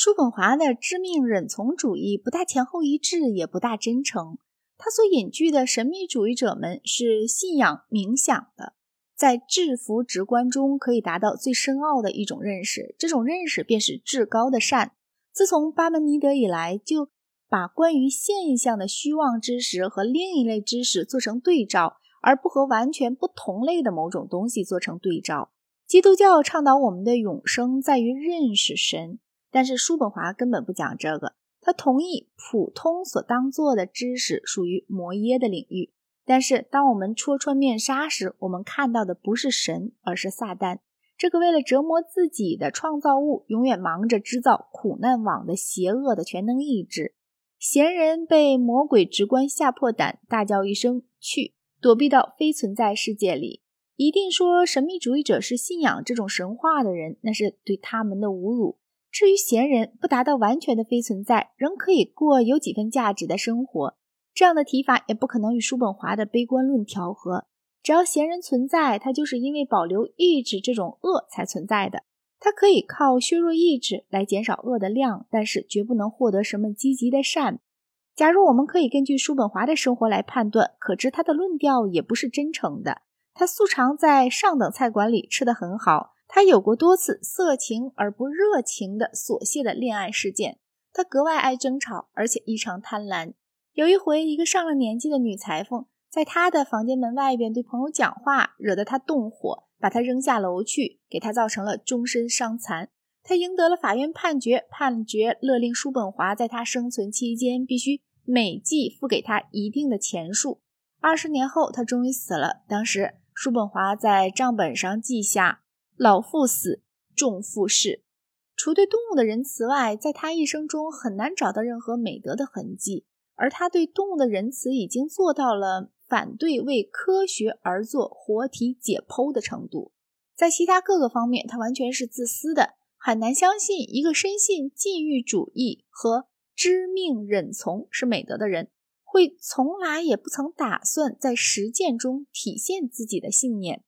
叔本华的知命忍从主义不大前后一致，也不大真诚。他所隐居的神秘主义者们是信仰冥想的，在制服直观中可以达到最深奥的一种认识，这种认识便是至高的善。自从巴门尼德以来，就把关于现象的虚妄知识和另一类知识做成对照，而不和完全不同类的某种东西做成对照。基督教倡导我们的永生在于认识神。但是叔本华根本不讲这个，他同意普通所当做的知识属于摩耶的领域。但是当我们戳穿面纱时，我们看到的不是神，而是撒旦，这个为了折磨自己的创造物，永远忙着制造苦难网的邪恶的全能意志。闲人被魔鬼直观吓破胆，大叫一声“去”，躲避到非存在世界里。一定说神秘主义者是信仰这种神话的人，那是对他们的侮辱。至于闲人不达到完全的非存在，仍可以过有几分价值的生活，这样的提法也不可能与叔本华的悲观论调和。只要闲人存在，他就是因为保留意志这种恶才存在的。他可以靠削弱意志来减少恶的量，但是绝不能获得什么积极的善。假如我们可以根据叔本华的生活来判断，可知他的论调也不是真诚的。他素常在上等菜馆里吃得很好。他有过多次色情而不热情的琐屑的恋爱事件。他格外爱争吵，而且异常贪婪。有一回，一个上了年纪的女裁缝在他的房间门外边对朋友讲话，惹得他动火，把他扔下楼去，给他造成了终身伤残。他赢得了法院判决，判决勒令叔本华在他生存期间必须每季付给他一定的钱数。二十年后，他终于死了。当时，叔本华在账本上记下。老妇死，重妇逝。除对动物的仁慈外，在他一生中很难找到任何美德的痕迹。而他对动物的仁慈已经做到了反对为科学而做活体解剖的程度。在其他各个方面，他完全是自私的。很难相信一个深信禁欲主义和知命忍从是美德的人，会从来也不曾打算在实践中体现自己的信念。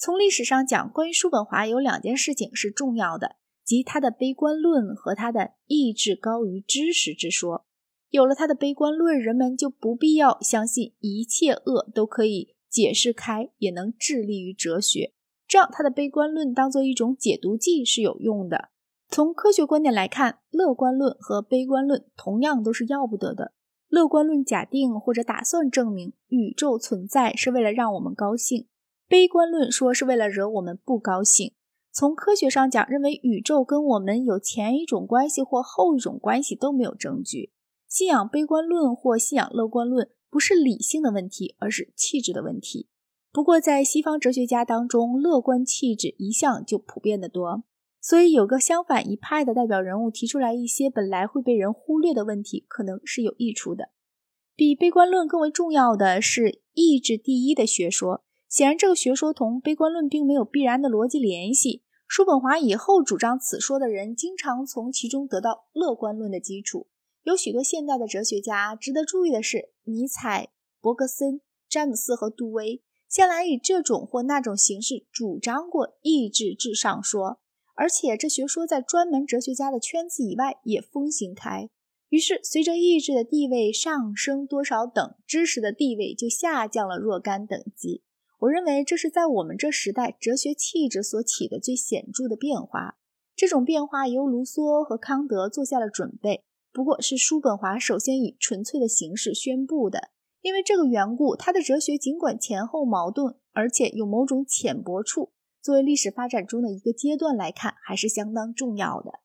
从历史上讲，关于叔本华有两件事情是重要的，即他的悲观论和他的意志高于知识之说。有了他的悲观论，人们就不必要相信一切恶都可以解释开，也能致力于哲学。这样，他的悲观论当做一种解毒剂是有用的。从科学观点来看，乐观论和悲观论同样都是要不得的。乐观论假定或者打算证明宇宙存在是为了让我们高兴。悲观论说是为了惹我们不高兴。从科学上讲，认为宇宙跟我们有前一种关系或后一种关系都没有证据。信仰悲观论或信仰乐观论不是理性的问题，而是气质的问题。不过，在西方哲学家当中，乐观气质一向就普遍的多，所以有个相反一派的代表人物提出来一些本来会被人忽略的问题，可能是有益处的。比悲观论更为重要的是意志第一的学说。显然，这个学说同悲观论并没有必然的逻辑联系。叔本华以后主张此说的人，经常从其中得到乐观论的基础。有许多现代的哲学家，值得注意的是，尼采、伯格森、詹姆斯和杜威，向来以这种或那种形式主张过意志至上说，而且这学说在专门哲学家的圈子以外也风行开。于是，随着意志的地位上升多少等，知识的地位就下降了若干等级。我认为这是在我们这时代哲学气质所起的最显著的变化。这种变化由卢梭和康德做下了准备，不过是叔本华首先以纯粹的形式宣布的。因为这个缘故，他的哲学尽管前后矛盾，而且有某种浅薄处，作为历史发展中的一个阶段来看，还是相当重要的。